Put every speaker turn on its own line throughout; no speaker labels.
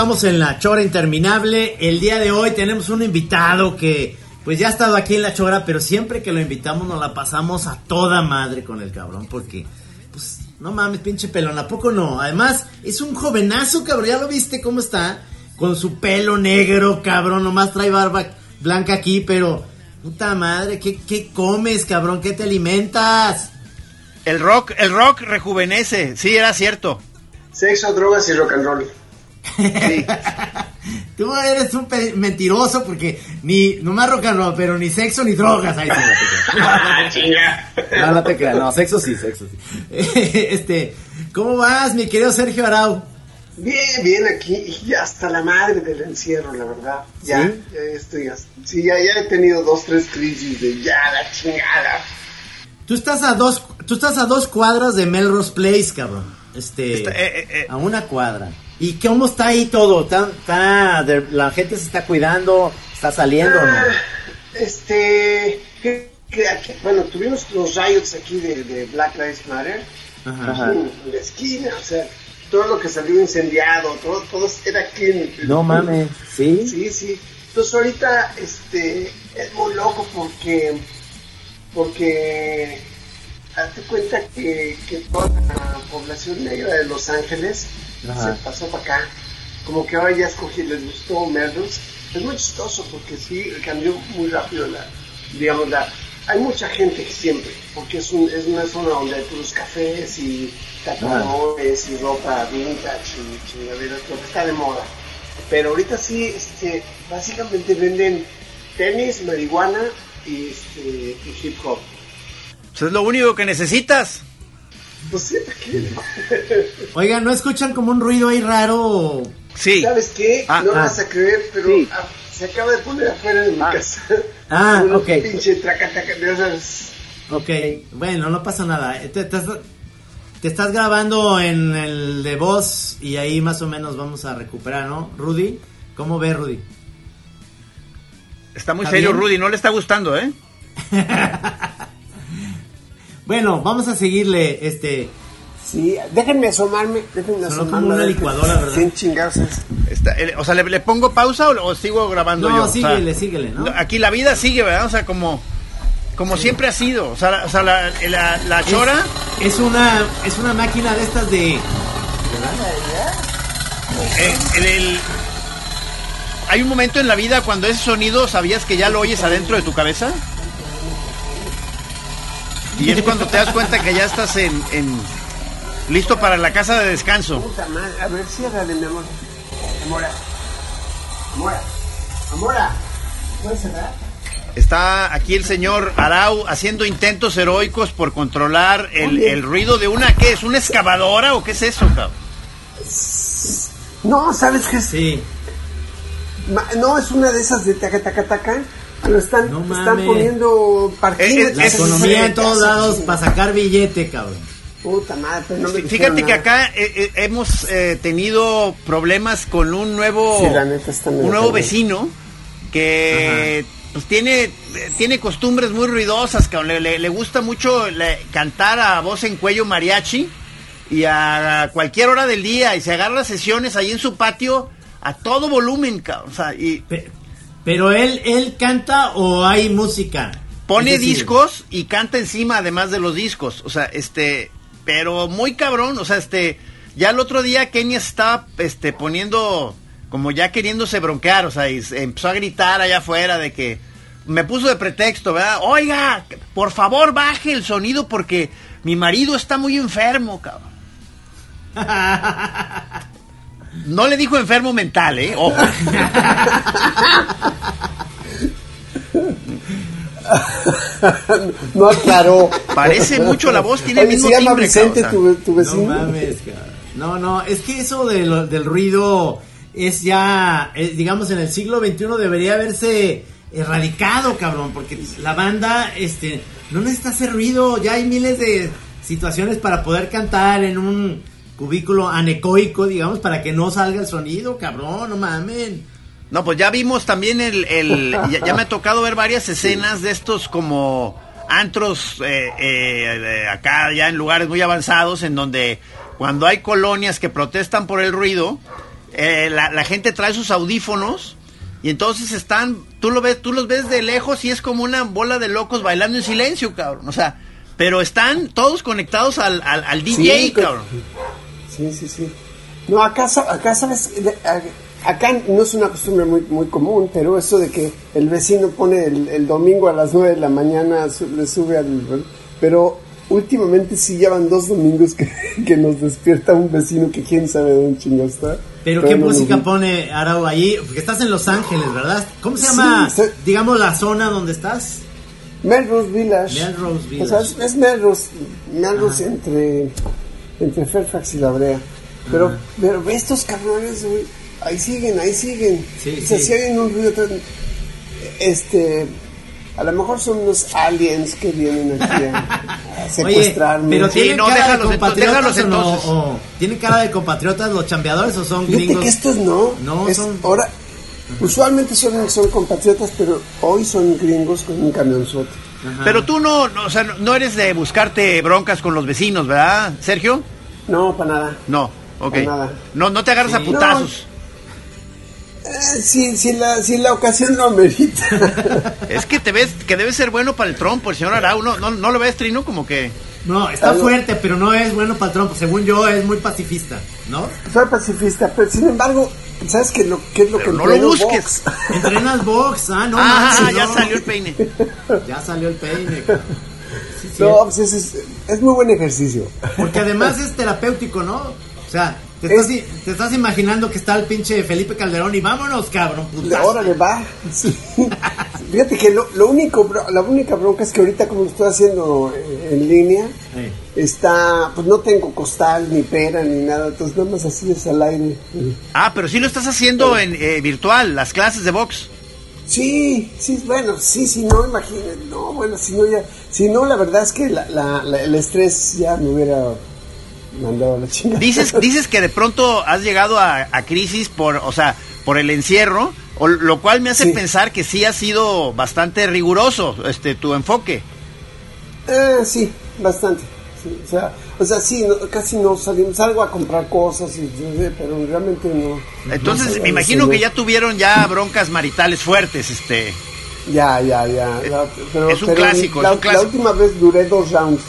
Estamos en la Chora Interminable. El día de hoy tenemos un invitado que pues ya ha estado aquí en la Chora, pero siempre que lo invitamos nos la pasamos a toda madre con el cabrón, porque pues no mames, pinche pelón, ¿a poco no? Además, es un jovenazo, cabrón, ¿ya lo viste cómo está? Con su pelo negro, cabrón, nomás trae barba blanca aquí, pero puta madre, ¿qué, qué comes, cabrón? ¿Qué te alimentas?
El rock, el rock rejuvenece, sí, era cierto.
Sexo, drogas y rock and roll.
Sí.
Tú eres un mentiroso porque ni, nomás rock and roll, pero ni sexo ni drogas. Ay, sí,
Ah,
no, no te creas, no, sexo sí, sexo sí. Este, ¿cómo vas, mi querido Sergio Arau?
Bien, bien aquí, y ya hasta la madre del encierro, la verdad. Ya,
¿Sí?
ya estoy, as- sí, ya, ya he tenido dos, tres crisis de ya la chingada.
Tú estás a dos, tú estás a dos cuadras de Melrose Place, cabrón. Este,
Está- eh, eh, eh.
a una cuadra. ¿Y cómo está ahí todo? ¿Está, está- de- la gente se está cuidando? ¿Está saliendo o no?
Ah, Este, que, que aquí- bueno, tuvimos los riots aquí de, de Black Lives Matter.
Ajá.
En la esquina, o sea, todo lo que salió incendiado, todo, todo era aquí en el-
No mames, ¿sí?
Sí, sí. Entonces ahorita este es muy loco porque porque hazte cuenta que, que toda la población negra de Los Ángeles
Ajá.
se pasó para acá. Como que ahora ya escogí, les gustó Melrose. Es muy chistoso porque sí cambió muy rápido la, digamos, la, hay mucha gente siempre, porque es, un, es una zona donde hay puros cafés y tatuadores y ropa vintage y chingaderas, lo que está de moda. Pero ahorita sí, este, básicamente venden tenis, marihuana y, este, y hip hop.
Eso es lo único que necesitas.
Pues sí,
Oigan, ¿no escuchan como un ruido ahí raro?
Sí.
¿sabes qué?
Ah,
no
ah.
vas a creer, pero
Sí.
ah, se acaba de poner afuera de mi
Ah.
casa.
Ah,
Un
ok.
pinche traca, traca, de esas.
Ok, bueno, no pasa nada. Te, te- te estás grabando en el de voz y ahí más o menos vamos a recuperar, ¿no? Rudy, ¿cómo ves, Rudy?
Está muy
¿Está
serio
bien?
Rudy, no le está gustando, ¿eh?
Bueno, vamos a seguirle, este...
Sí, déjenme asomarme, déjenme
Sonó
asomarme.
como una licuadora, ¿verdad?
Sin chingarse.
Está- o sea, ¿le, le pongo pausa o, o sigo grabando
No,
yo? O sea,
síguele, síguele, ¿no?
Aquí la vida sigue, ¿verdad? O sea, como, como siempre ha sido. O sea, la, o sea, la, la- la chora...
Es, es una, es una máquina de estas de...
eh, el- el- hay un momento en la vida cuando ese sonido sabías que ya lo oyes adentro de tu cabeza. Y es cuando te das cuenta que ya estás en, en- listo para la casa de descanso.
Puta madre, a ver, ciérrale, mi amor. Amora. Amora. Amora. ¿Puedes cerrar?
Está aquí el señor Arau haciendo intentos heroicos por controlar el, el ruido de una, ¿qué es? ¿Una excavadora o qué es eso, cabrón?
No, ¿sabes qué es?
Sí.
Ma- No, es una de esas de taca, taca, taca. Pero están,
No
están poniendo parquines.
Es-
La
es-
economía en todos lados para sacar billete, cabrón.
Puta madre, pero no me
Fíjate que
nada.
acá eh, eh, hemos eh, tenido problemas con un nuevo,
Sí, la neta está medio
un nuevo vecino que pues tiene eh, tiene costumbres muy ruidosas, cabrón. Le, le- le gusta mucho le- cantar a voz en cuello mariachi y a cualquier hora del día y se agarra sesiones ahí en su patio a todo volumen, cabrón. O sea, y
Pe- Pero él, él canta o hay música.
pone
decir,
discos y canta encima además de los discos. O sea, este, pero muy cabrón. O sea, este, ya el otro día Kenia estaba, este, poniendo, como ya queriéndose bronquear. O sea, y empezó a gritar allá afuera de que me puso de pretexto, ¿verdad? Oiga, por favor baje el sonido porque mi marido está muy enfermo, cabrón. No le dijo enfermo mental, ¿eh? Ojo.
No aclaró.
Parece mucho la voz, tiene el
Oye,
mismo
se llama
timbre,
Vicente, tu, tu vecino.
No mames, cabrón. No, no, es que eso de lo- del ruido es ya, es, digamos, en el siglo XXI debería haberse erradicado, cabrón, porque la banda, este, no necesita hacer ruido, ya hay miles de situaciones para poder cantar en un cubículo anecoico, digamos, para que no salga el sonido, cabrón, no mamen.
No, pues ya vimos también el... el- ya, ya me ha tocado ver varias escenas de estos como antros eh, eh, acá ya en lugares muy avanzados en donde cuando hay colonias que protestan por el ruido, eh, la, la gente trae sus audífonos y entonces están, tú lo ves, tú los ves de lejos y es como una bola de locos bailando en silencio, cabrón. O sea, pero están todos conectados al, al, al DJ,
Sí,
cabrón.
Sí, sí, sí. No, acá, acá sabes, acá no es una costumbre muy, muy común, pero eso de que el vecino pone el, el domingo a las 9 de la mañana, su- le sube al... Pero últimamente sí llevan dos domingos que, que nos despierta un vecino que quién sabe dónde chingo está.
Pero qué
no
música
vi.
pone Arau ahí, porque estás en Los Ángeles, ¿verdad? ¿Cómo se
Sí,
llama, digamos, la zona donde estás?
Melrose Village.
Melrose Village.
O sea, es, es Melrose, Melrose entre, entre Fairfax y La Brea. Pero, pero ve estos cabrones, güey. Ahí siguen, ahí siguen.
Sí,
o sea,
sí.
si hay un ruido Este. A lo mejor son unos aliens que vienen aquí a, a
Oye,
secuestrarme.
pero
Sí,
¿tienen
no,
cara
déjalos
de
entonces,
compatriotas
déjalos
o no?
entonces.
O, ¿Tienen cara de compatriotas los chambeadores o son
Fíjate
gringos?
que estos no.
No,
es-
son-
Ahora, usualmente son, son compatriotas, pero hoy son gringos con un camionzote.
Ajá.
Pero tú no, no, o sea, no- eres de buscarte broncas con los vecinos, ¿verdad, Sergio?
No, para nada.
No, ok.
Para nada.
No, no te agarras a
Sí.
putazos.
Eh, si, si, la, si la ocasión lo amerita.
Es que te ves, que debe ser bueno para el trompo, el señor Arau. No, no, no lo ves, Trino, como que...
No, está
Algo-
fuerte, pero no es bueno para Trump. Según yo, es muy pacifista, ¿no?
Soy pacifista, pero sin embargo, ¿sabes qué, lo, qué es lo
Pero
que
no lo busques.
Box.
Entrenas box, ah, no
ah,
manches,
ya
no.
salió el peine.
Ya salió el peine, sí.
No, pues es, es, es muy buen ejercicio.
Porque además es terapéutico, ¿no? O sea, te estás,
Es-
i- te estás imaginando que está el pinche Felipe Calderón y vámonos, cabrón, putazo.
Ahora le va. Sí. Fíjate que lo, lo único, bro- la única bronca es que ahorita como lo estoy haciendo eh, en línea, está, pues no tengo costal, ni pera, ni nada, entonces nada más así es al aire.
Ah, pero sí lo estás haciendo en eh, virtual, las clases de box.
Sí, sí, bueno, sí, sí, no, imagínate, no, bueno, si no ya, si no, la verdad es que la, la- la- el estrés ya me hubiera mandado a la chingada.
Dices, dices que de pronto has llegado a, a crisis por, o sea, por el encierro, o- lo cual me hace
Sí.
pensar que sí ha sido bastante riguroso este tu enfoque.
Eh, sí, bastante. sí, o sea, o sea, sí, no- casi no salimos, salgo a comprar cosas, y, pero realmente no.
Entonces,
no
me imagino que ya tuvieron ya broncas maritales fuertes, este.
Ya, ya, ya. la- pero-
es un
pero
clásico,
La,
es un clásico.
la última vez duré dos rounds.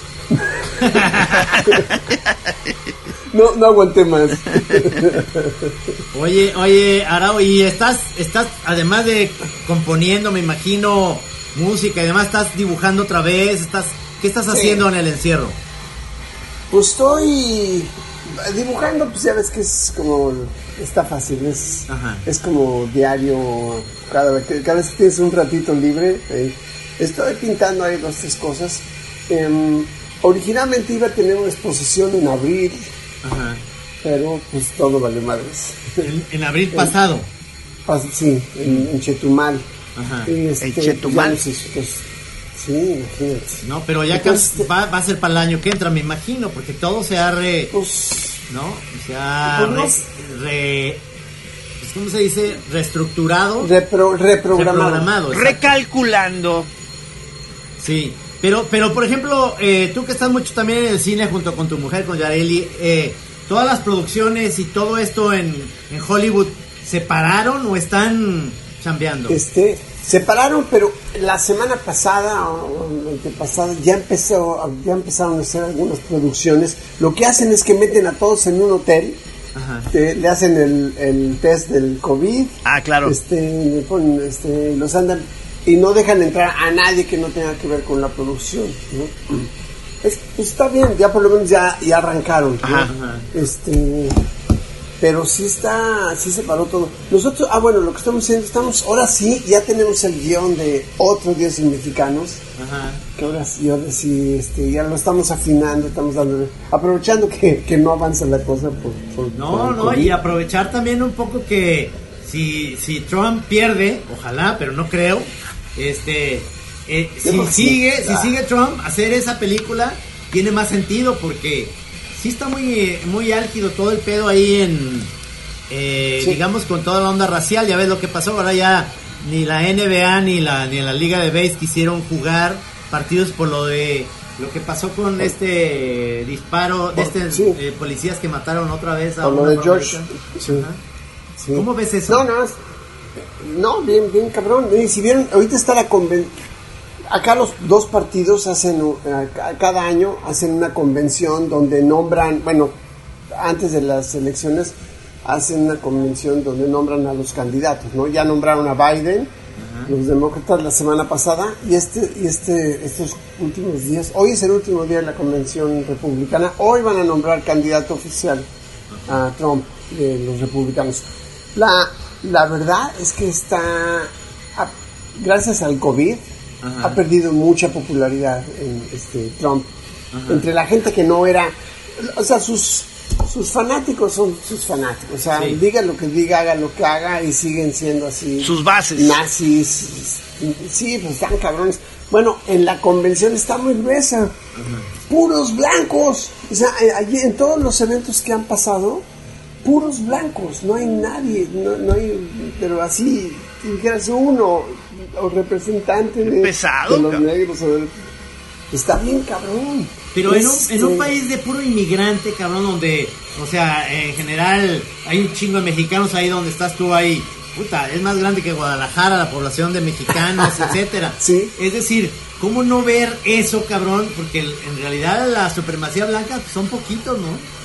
no, no aguanté más.
Oye, oye, Arao, y estás, estás, además de componiendo, me imagino, música y demás, estás dibujando otra vez, estás, ¿qué estás haciendo en el encierro?
Pues estoy dibujando, pues ya ves que es como, está fácil, es,
Ajá.
es como diario, cada vez, que- cada vez que tienes un ratito libre, eh, estoy pintando ahí dos, tres cosas. Em, originalmente iba a tener una exposición en abril,
Ajá.
pero pues todo vale madres.
En, en abril pasado.
Pas- Sí, en, en Chetumal.
Ajá.
Y, este,
¿En Chetumal?
sé, pues, sí, imagínate.
No, pero ya que va, va a ser para el año que entra, me imagino, porque todo se ha re,
Pues,
¿no? Se ha
Pues
re, pues, ¿cómo se dice? Reestructurado.
repro- reprogramado.
Reprogramado.
Recalculando.
Sí, pero, pero por ejemplo, eh, tú que estás mucho también en el cine junto con tu mujer, con Yareli, eh, todas las producciones y todo esto en, en Hollywood, ¿se pararon o están chambeando?
Este, se pararon, pero la semana pasada o o antepasada ya empezó, ya empezaron a hacer algunas producciones. Lo que hacen es que meten a todos en un hotel,
Ajá.
te- le hacen el, el test del COVID,
Ah, claro.
este, le ponen, este, los andan y no dejan entrar a nadie que no tenga que ver con la producción. ¿no? Es- pues está bien, ya por lo menos ya, ya arrancaron. ¿no?
Ajá.
Ajá.
Este, pero sí está, sí se paró todo. Nosotros, ah bueno, lo que estamos haciendo, estamos, ahora sí, ya tenemos el guion de otros dioses mexicanos,
Ajá.
que ahora sí, ahora sí, este, ya lo estamos afinando, estamos dando, aprovechando que, que no avanza la cosa por, por-
No,
por
no, y aprovechar también un poco que si, si Trump pierde, ojalá, pero no creo, este, eh, si sigue, si
Ah.
sigue Trump hacer esa película, tiene más sentido porque sí está muy, muy álgido todo el pedo ahí en, eh,
Sí.
digamos, con toda la onda racial, ya ves lo que pasó, ahora ya ni la NBA ni la, ni la Liga de Base quisieron jugar partidos por lo de lo que pasó con este disparo de este
sí.
eh, policías que mataron otra vez a
Por lo de George, sí.
¿Cómo ves eso?
No, no, no, bien, bien cabrón. Y si vieron, ahorita está la convención. Acá los dos partidos hacen, ca- cada año hacen una convención donde nombran, bueno, antes de las elecciones hacen una convención donde nombran a los candidatos, ¿no? Ya nombraron a Biden, los demócratas la semana pasada y este y este estos últimos días, hoy es el último día de la convención republicana, hoy van a nombrar candidato oficial a Trump de los republicanos. La, la verdad es que está, a- gracias al COVID,
Ajá.
ha perdido mucha popularidad en este Trump. Entre la gente que no era, o sea, sus, sus fanáticos son sus fanáticos. O sea,
Sí.
diga lo que diga, haga lo que haga y siguen siendo así.
Sus bases.
Nazis. Sí, pues están cabrones. Bueno, en la convención está muy gruesa. Puros blancos. O sea, eh, allí en todos los eventos que han pasado, puros blancos. No hay nadie. No, no hay, pero así, dijeras uno o representante de,
pesado,
de los
cabrón.
negros. o Está bien cabrón.
Pero en un,
Este,
en un país de puro inmigrante, cabrón, donde, o sea, en general hay un chingo de mexicanos ahí donde estás tú ahí. Puta, es más grande que Guadalajara, la población de mexicanos, etcétera.
Sí.
Es decir, ¿cómo no ver eso, cabrón? Porque en realidad la supremacía blanca pues, son poquitos, ¿no?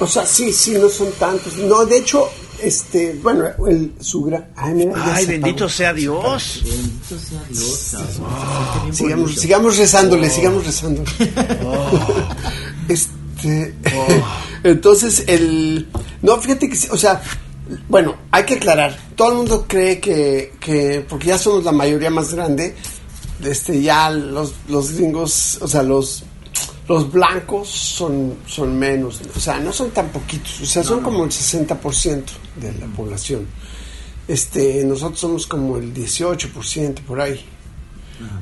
O sea, sí, sí, no son tantos. No, de hecho, este, bueno, el, su gran... Ay, mira, ya
Ay,
se
bendito sea Dios.
Bendito sea Dios,
Sigamos, sigamos rezándole, sigamos rezándole. Este, entonces el, no, fíjate que, o sea, bueno, hay que aclarar. Todo el mundo cree que, que porque ya somos la mayoría más grande, este, ya los, los gringos, o sea, los, los blancos son, son menos, o sea, no son tan poquitos, o sea, son como el 60% de la población. Este, nosotros somos como el 18% por ahí.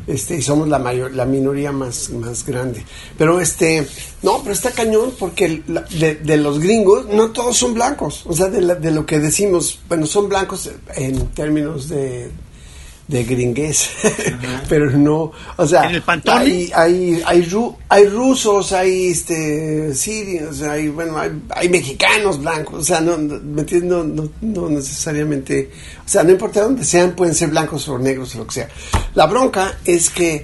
Este y somos la mayor la minoría más más grande. Pero este no pero está cañón porque el- la- de, de los gringos no todos son blancos. O sea de, la- de lo que decimos bueno son blancos en términos de de gringuez pero no o sea
¿En el
hay hay hay, ru- hay rusos hay este sirios hay bueno hay, hay mexicanos blancos o sea no no, ¿me entiendes? no, no, no necesariamente o sea no importa dónde sean pueden ser blancos o negros o lo que sea la bronca es que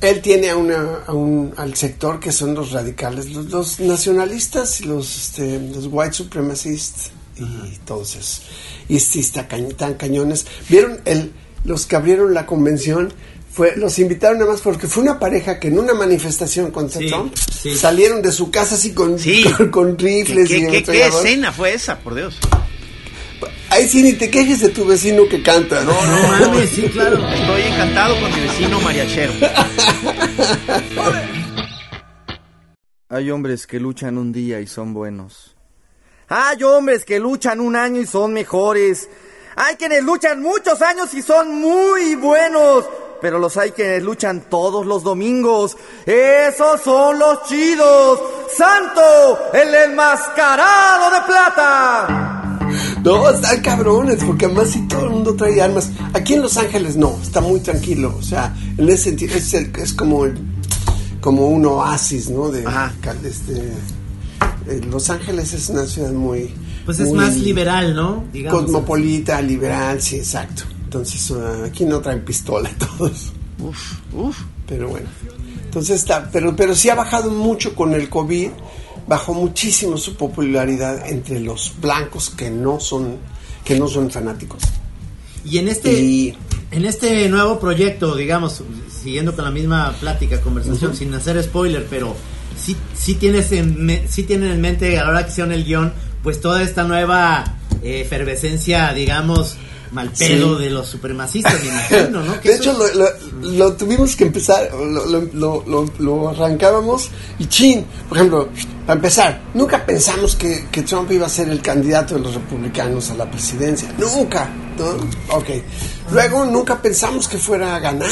él tiene a una, a un, al sector que son los radicales, los, los nacionalistas y los, este, los white supremacists y esos. Y sí, está cañ- tan cañones. ¿Vieron el, los que abrieron la convención? Fue, los invitaron nada más porque fue una pareja que en una manifestación contra
Sí,
Trump
sí.
salieron de su casa así con,
Sí.
con, con
¿Qué,
rifles
qué-
y
qué- escena fue esa, por Dios?
Ahí sí, ni te quejes de tu vecino que canta.
No, no,
No mames, sí, claro.
Estoy encantado con mi vecino mariachero.
Hay hombres que luchan un día y son buenos. Hay hombres que luchan un año y son mejores. Hay quienes luchan muchos años y son muy buenos. Pero los hay quienes luchan todos los domingos. Esos son los chidos. Santo, el enmascarado de plata.
No, están cabrones, porque además si todo el mundo trae armas. Aquí en Los Ángeles no, está muy tranquilo. O sea, en ese sentido es, el- es como el- como un oasis, ¿no? De
Ajá.
este, eh, Los Ángeles es una ciudad muy
Pues es más liberal, ¿no? Digamos.
cosmopolita, liberal, sí, exacto. Entonces ah, aquí no traen pistola todos.
Uf, uf.
Pero bueno. Entonces está, pero, pero sí ha bajado mucho con el COVID, bajó muchísimo su popularidad entre los blancos que no son, que no son fanáticos.
Y en este,
Y-
en este nuevo proyecto, digamos, siguiendo con la misma plática, conversación, sin hacer spoiler, pero sí, sí tienes en me- sí tienen en mente a la hora que hicieron el guion, pues toda esta nueva eh, efervescencia, digamos, mal pedo
Sí.
de los supremacistas, me imagino, ¿no?
De hecho, lo, lo- lo tuvimos que empezar, lo, lo- lo- lo- lo arrancábamos y chin, por ejemplo, para empezar, nunca pensamos que, que Trump iba a ser el candidato de los republicanos a la presidencia, nunca, ¿no? Ok. Luego nunca pensamos que fuera a ganar,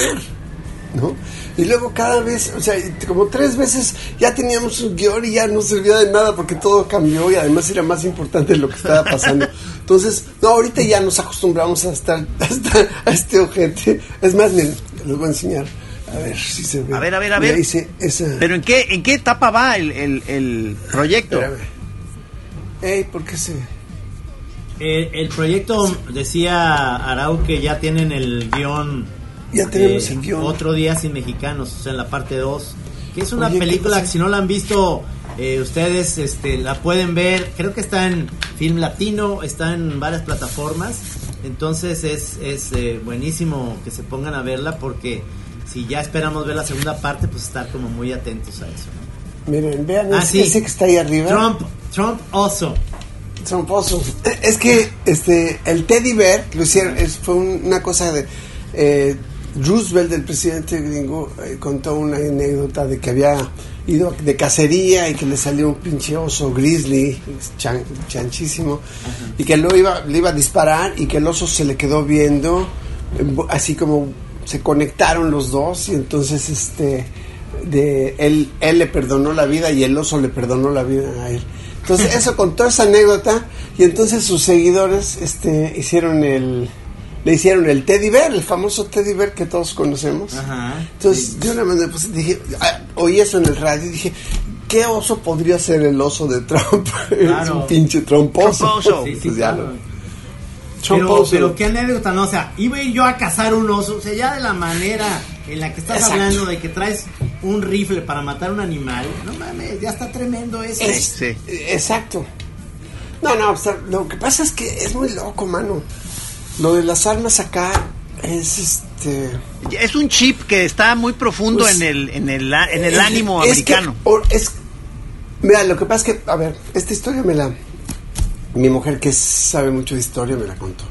¿no? Y luego cada vez, o sea, como tres veces ya teníamos un guion y ya no servía de nada porque todo cambió y además era más importante lo que estaba pasando. Entonces, no, ahorita ya nos acostumbramos a estar hasta a este ojete. Es más, miren, les voy a enseñar. A ver si se ve.
A ver, a ver, a ver.
esa...
¿Pero en qué, en qué etapa va el, el- el proyecto?
Espérame. Ey, ¿por qué se...?
eh, el proyecto decía Arau que ya tienen el guion.
Ya tenemos el guion.
Otro día sin mexicanos, o sea, en la parte 2. Que es una
Oye, ¿qué
película que si no la han visto, eh, ustedes este, la pueden ver. Creo que está en Film Latino, está en varias plataformas. Entonces es, es eh, buenísimo que se pongan a verla porque si ya esperamos ver la segunda parte, pues estar como muy atentos a eso. ¿no?
Miren, vean
Ah,
ese,
sí.
ese que está ahí arriba.
Trump, Trump also.
Tramposo. Es que este el teddy bear lo hicieron, es- fue un- una cosa de eh, Roosevelt, el presidente gringo, eh, contó una anécdota de que había ido de cacería y que le salió un pinche oso grizzly, chan- chanchísimo, y que lo iba, le iba a disparar y que el oso se le quedó viendo, así como se conectaron los dos y entonces este de él, él le perdonó la vida y el oso le perdonó la vida a él. Entonces eso contó esa anécdota y entonces sus seguidores este hicieron el le hicieron el teddy bear, el famoso teddy bear que todos conocemos.
Ajá.
Entonces yo nada más me puse- dije, ah, oí eso en el radio y dije, ¿qué oso podría ser el oso de Trump? es
Claro.
un pinche tromposo.
Tromposo.
Sí, sí,
Pues
claro.
lo-
Pero,
Tromposo.
pero qué anécdota, ¿no? O sea, iba yo a cazar un oso, o sea, ya de la manera en la que estás
Exacto.
hablando de que traes un rifle para matar un animal, no mames, ya está tremendo eso.
Es-
Sí.
Exacto. No, no, o sea, lo que pasa es que es muy loco, mano. Lo de las armas acá es este.
Es un chip que está muy profundo
Pues,
en el, en el, en el
es-
ánimo
es que-
americano.
o- es, mira, lo que pasa es que, a ver, esta historia me la. Mi mujer, que sabe mucho de historia, me la contó.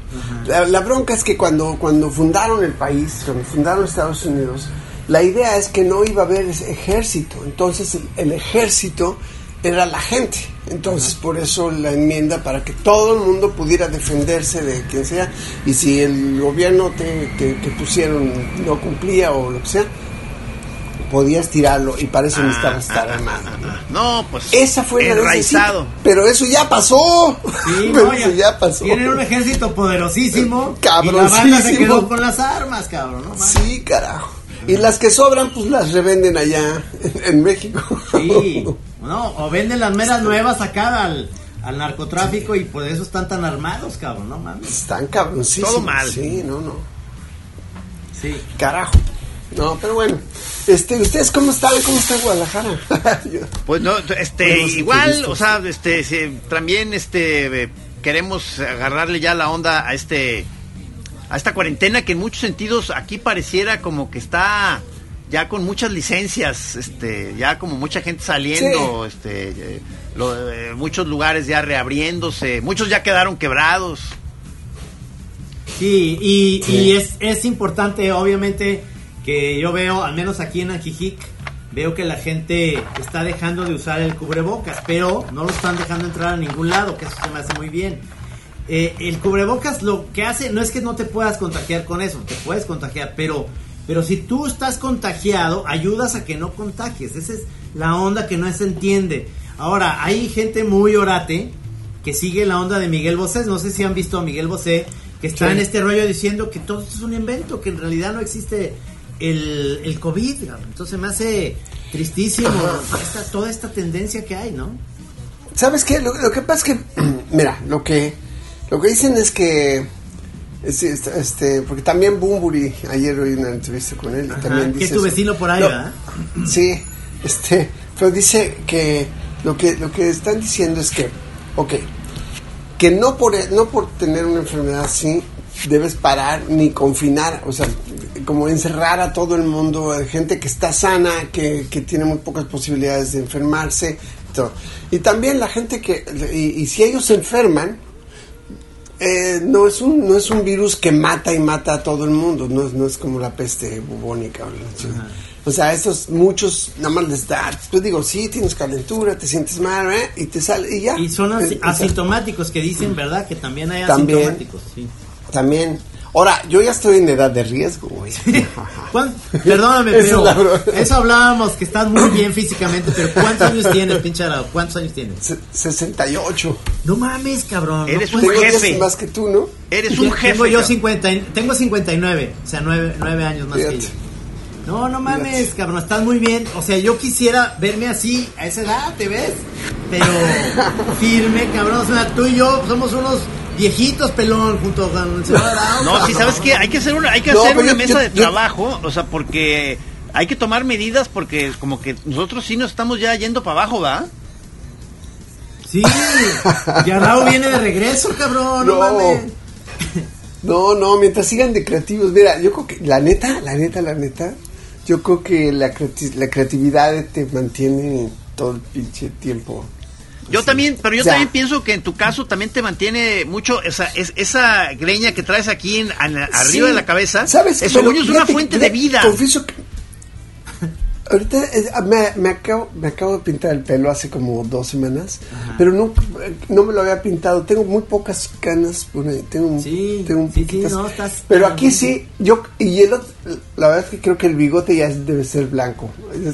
La, la bronca es que cuando, cuando fundaron el país, cuando fundaron Estados Unidos, la idea es que no iba a haber ejército. Entonces, el, el ejército era la gente. Entonces, por eso la enmienda para que todo el mundo pudiera defenderse de quien sea. Y si el gobierno te, que, que pusieron no cumplía o lo que sea, podías tirarlo y para eso necesitabas estar armado. ¿no?
No, pues.
Esa fue la
enraizado.
decisión. Pero eso ya pasó.
Sí,
Pero
no,
eso ya pasó.
Tienen un ejército poderosísimo. Y la banda se quedó con las armas, cabrón.
Sí, carajo. Y las que sobran, pues las revenden allá en, en México.
Sí, no, o venden las meras nuevas acá al, al narcotráfico y por eso están tan armados, cabrón, no mames.
Están cabroncísimos.
Todo mal.
Sí, no, no.
Sí.
Carajo. No, pero bueno. Este, ¿ustedes cómo están? ¿Cómo está Guadalajara?
Pues no, este,
Buenos
igual, o sea, este, sí, también, este, eh, queremos agarrarle ya la onda a este, a esta cuarentena que en muchos sentidos aquí pareciera como que está ya con muchas licencias, este, ya como mucha gente saliendo, este, eh, lo- eh, muchos lugares ya reabriéndose, muchos ya quedaron quebrados.
Sí, y, y es, es importante, obviamente, que yo veo, al menos aquí en Ajijic, veo que la gente está dejando de usar el cubrebocas, pero no lo están dejando entrar a ningún lado, que eso se me hace muy bien. Eh, el cubrebocas lo que hace no es que no te puedas contagiar con eso, te puedes contagiar, pero, pero si tú estás contagiado, ayudas a que no contagies. Esa es la onda que no se entiende. Ahora, hay gente muy orate que sigue la onda de Miguel Bosé. No sé si han visto a Miguel Bosé, que está
Sí.
en este rollo diciendo que todo esto es un invento, que en realidad no existe el, el COVID. Entonces me hace tristísimo esta, toda esta tendencia que hay, ¿no?
¿Sabes qué? Lo, lo que pasa es que, mira, lo que, lo que dicen es que, este, este, este, porque también Bumburi, ayer oí una entrevista con él, y
Ajá,
también
que
dice
es tu vecino por ahí,
No,
¿verdad?
Sí, este, pero dice que lo que lo que están diciendo es que, ok, que no por no por tener una enfermedad así debes parar ni confinar, o sea, como encerrar a todo el mundo, a gente que está sana, que, que tiene muy pocas posibilidades de enfermarse, todo. y también la gente que y, y si ellos se enferman eh, no es un no es un virus que mata y mata a todo el mundo no es, no es como la peste bubónica o, la- o sea estos muchos nada más les da pues digo sí tienes calentura te sientes mal ¿eh? y te sale y ya
Y son
Eh,
asintomáticos que dicen, ¿verdad? Que también hay
También.
asintomáticos. Sí.
también ahora yo ya estoy en edad de riesgo güey
¿Cuán- Perdóname, pero eso hablábamos, que estás muy bien físicamente, pero ¿cuántos años tienes, pinche Arau? ¿Cuántos años tienes?
Se- 68
No mames, cabrón.
Eres
no
un jefe.
10 más que tú no
Eres
Yo
un jefe.
Tengo yo
cabrón.
50, y- tengo 59, o sea, 9, años más que yo. No, no mames,
Fíjate.
cabrón, estás muy bien. O sea, yo quisiera verme así a esa edad, ¿te ves? Pero firme, cabrón. O sea, tú y yo somos unos viejitos pelón junto con el señor Araujo.
No, sí, ¿sabes qué? Hay que hacer una, hay que
No,
hacer una
yo-
mesa
yo-
de
yo-
trabajo, o sea, porque hay que tomar medidas porque como que nosotros sí nos estamos ya yendo para abajo, ¿va?
Sí, y Araujo viene de regreso, cabrón. No,
No.
mames.
No, no, mientras sigan de creativos, mira, yo creo que la neta, la neta, la neta, yo creo que la, creati- la creatividad te mantiene todo el pinche tiempo.
Yo también, pero yo
O sea-
también pienso que en tu caso también te mantiene mucho esa, es- esa greña que traes aquí en, en- arriba
Sí,
de la cabeza.
¿Sabes?
Eso es una
fíjate
fuente de vida.
Confieso que ahorita eh, me, me acabo, me acabo de pintar el pelo hace como dos semanas, pero no, no me lo había pintado. Tengo muy pocas canas, bueno, tengo, un-
Sí,
tengo un
sí, sí,
poquitas.
no, estás-
pero aquí sí, yo y el otro- la verdad es que creo que el bigote ya debe ser blanco.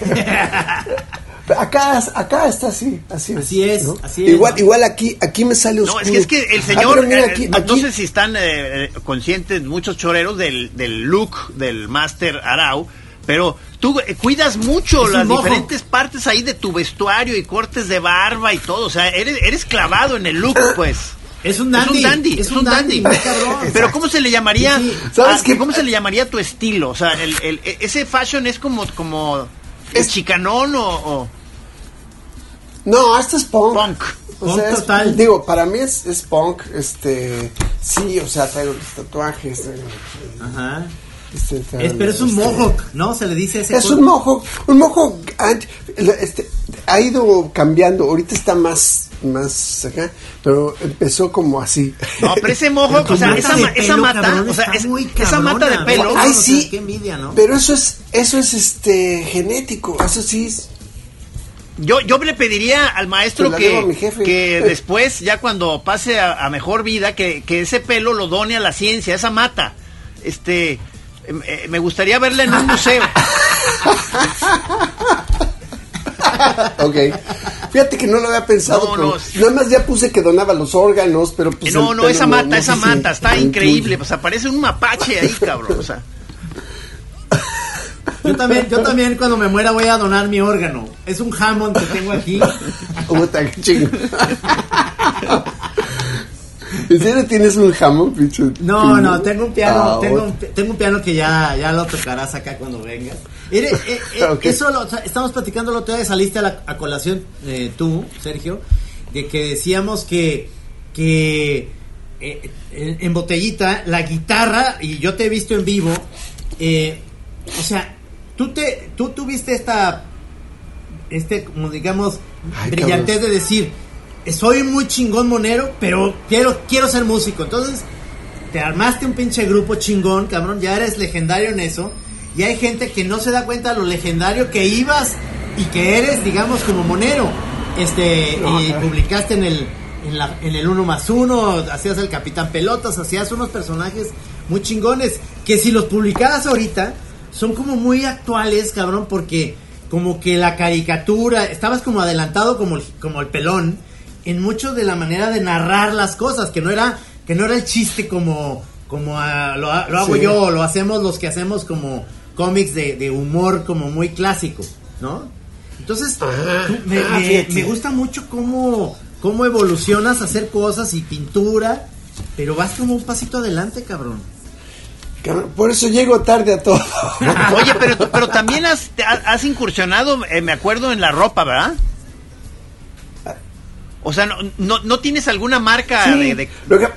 Acá, acá está así, así es.
Así es,
¿no?
así es,
Igual,
¿no?
igual aquí, aquí me sale oscuro.
No, es que, es que el
Ah,
señor,
mira,
eh,
aquí-
no, sé si están eh, eh, conscientes muchos choreros del, del look del Master Arau, pero tú eh, cuidas mucho
Es
las
mojo.
diferentes partes ahí de tu vestuario y cortes de barba y todo, o sea, eres, eres clavado en el look, pues.
Es un dandy.
Es un dandy, es un dandy. Pero ¿cómo se le llamaría?
Sí, sí.
¿Sabes
a-
qué?
¿Cómo se le llamaría tu estilo? O sea, el, el- e- ese fashion es como como
Es-
chicanón o, o
No, esto es punk.
punk.
O
Punk
sea, es-
total.
digo, para mí es, es punk, este, sí, o sea, traigo los tatuajes, traigo,
Ajá.
este, traigo
Es, pero es un
este,
mohawk, ¿no? Se le dice ese.
Es un mojo, un mojo, ant- este, ha ido cambiando, ahorita está más, más acá, pero empezó como así.
No, pero ese mojo, o sea,
mata
esa, esa mata,
cabrón,
o sea, es-
muy
esa mata de
cabrona,
pelo.
Ay,
O sea,
sí.
Qué envidia, ¿no?
Pero eso es, eso es este genético, eso sí es,
Yo, yo le pediría al maestro que, que después, ya cuando pase a, a mejor vida, que, que ese pelo lo done a la ciencia, esa mata. Este, em, eh, me gustaría verla en un museo.
ok. Fíjate que no lo había pensado,
No, no, sí.
nada más ya puse que donaba los órganos, pero pues
no, no, esa mata,
no
esa mata, está increíble.
incluye.
O sea, parece un mapache ahí, cabrón. O sea,
Yo también, yo también cuando me muera voy a donar mi órgano. Es un Hammond que tengo aquí.
Puta, qué chingo. ¿En serio tienes un jamón, pinche?
No, no, tengo un piano,
Ah,
tengo, un, tengo un piano que ya, ya lo tocarás acá cuando vengas. Eh, eh. Eso lo, estamos platicando el otro día, saliste a, la, a colación eh, tú, Sergio, de que decíamos que, que eh, en, en botellita la guitarra, y yo te he visto en vivo, eh, o sea, tú te, tú tuviste esta, este, como digamos,
Ay,
brillantez
cabrón.
de decir, soy muy chingón monero, pero quiero, quiero ser músico. Entonces, te armaste un pinche grupo chingón, cabrón, ya eres legendario en eso. Y hay gente que no se da cuenta de lo legendario que ibas y que eres, digamos, como monero. Este,
No,
y
caray.
publicaste en el, en, la, en el uno más uno, hacías el Capitán Pelotas, hacías unos personajes muy chingones, que si los publicaras ahorita, son como muy actuales, cabrón, porque como que la caricatura, estabas como adelantado como el, como el pelón, en mucho de la manera de narrar las cosas, que no era, que no era el chiste como, como ah, lo, ha- lo hago
Sí.
yo, lo hacemos los que hacemos como cómics de, de humor como muy clásico, ¿no? Entonces,
Ah,
me,
ah,
me- me gusta mucho cómo, cómo evolucionas a hacer cosas y pintura, pero vas como un pasito adelante, cabrón.
Por eso llego tarde a todo.
oye, pero, pero también has, has incursionado, eh, me acuerdo, en la ropa, ¿verdad? O sea, no, no, no tienes alguna marca
Sí,
de, de-
lo que-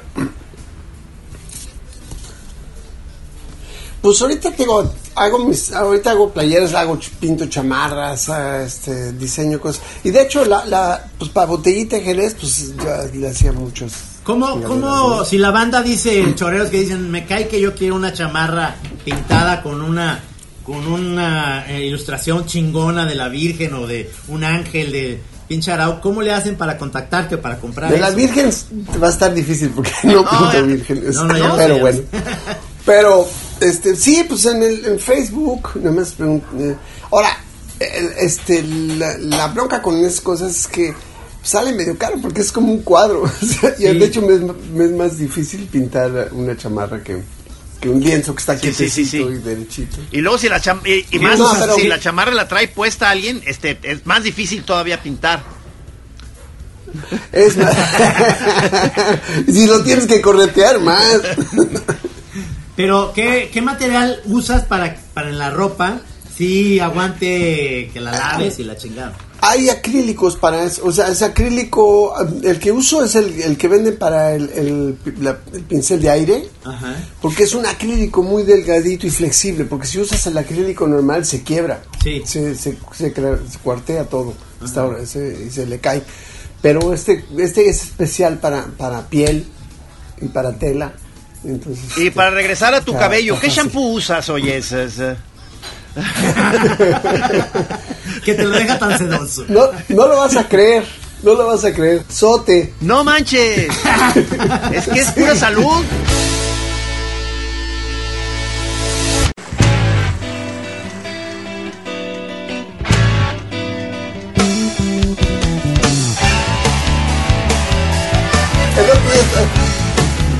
Pues ahorita tengo, hago mis, ahorita hago playeras, hago pinto chamarras, ah, este, diseño cosas. Y de hecho, la, la, pues para botellita de Jerez, pues ya le hacía muchos.
¿Cómo, cómo, si la banda dice, choreros que dicen, me cae que yo quiero una chamarra pintada con una, con una eh, ilustración chingona de la Virgen o de un ángel de pinche Arau, ¿cómo le hacen para contactarte o para comprar
De
eso?
las vírgenes va a estar difícil porque no vírgenes.
no, no, ya lo
pero bueno. Pero, este, sí, pues en, el, en Facebook, nada más pregun- eh, Ahora, el- este, la, la bronca con esas cosas es que sale medio caro porque es como un cuadro. o sea, y
Sí.
de hecho me es, me es más difícil pintar una chamarra que, que un lienzo que está
Sí, sí, sí,
quietecito
sí.
y derechito.
Y luego si la cham- y, y más
No, pero-
si la chamarra la trae puesta alguien, este es más difícil todavía pintar.
Es más. si lo tienes que corretear más.
Pero, ¿qué, qué material usas para, para en la ropa? Si aguante que la laves y la chingada.
Hay acrílicos para eso, o sea, ese acrílico, el que uso es el, el que venden para el, el, la- el pincel de aire,
Ajá.
porque es un acrílico muy delgadito y flexible, porque si usas el acrílico normal se quiebra,
Sí.
se, se, se se cuartea todo hasta ahora, se- y se le cae. Pero este, este es especial para, para piel y para tela. Entonces,
Y
este,
para regresar a tu cabello, ¿qué shampoo usas, oye?
Que te lo deja tan sedoso.
No, no lo vas a creer, no lo vas a creer. Sote.
No manches. es que es pura salud.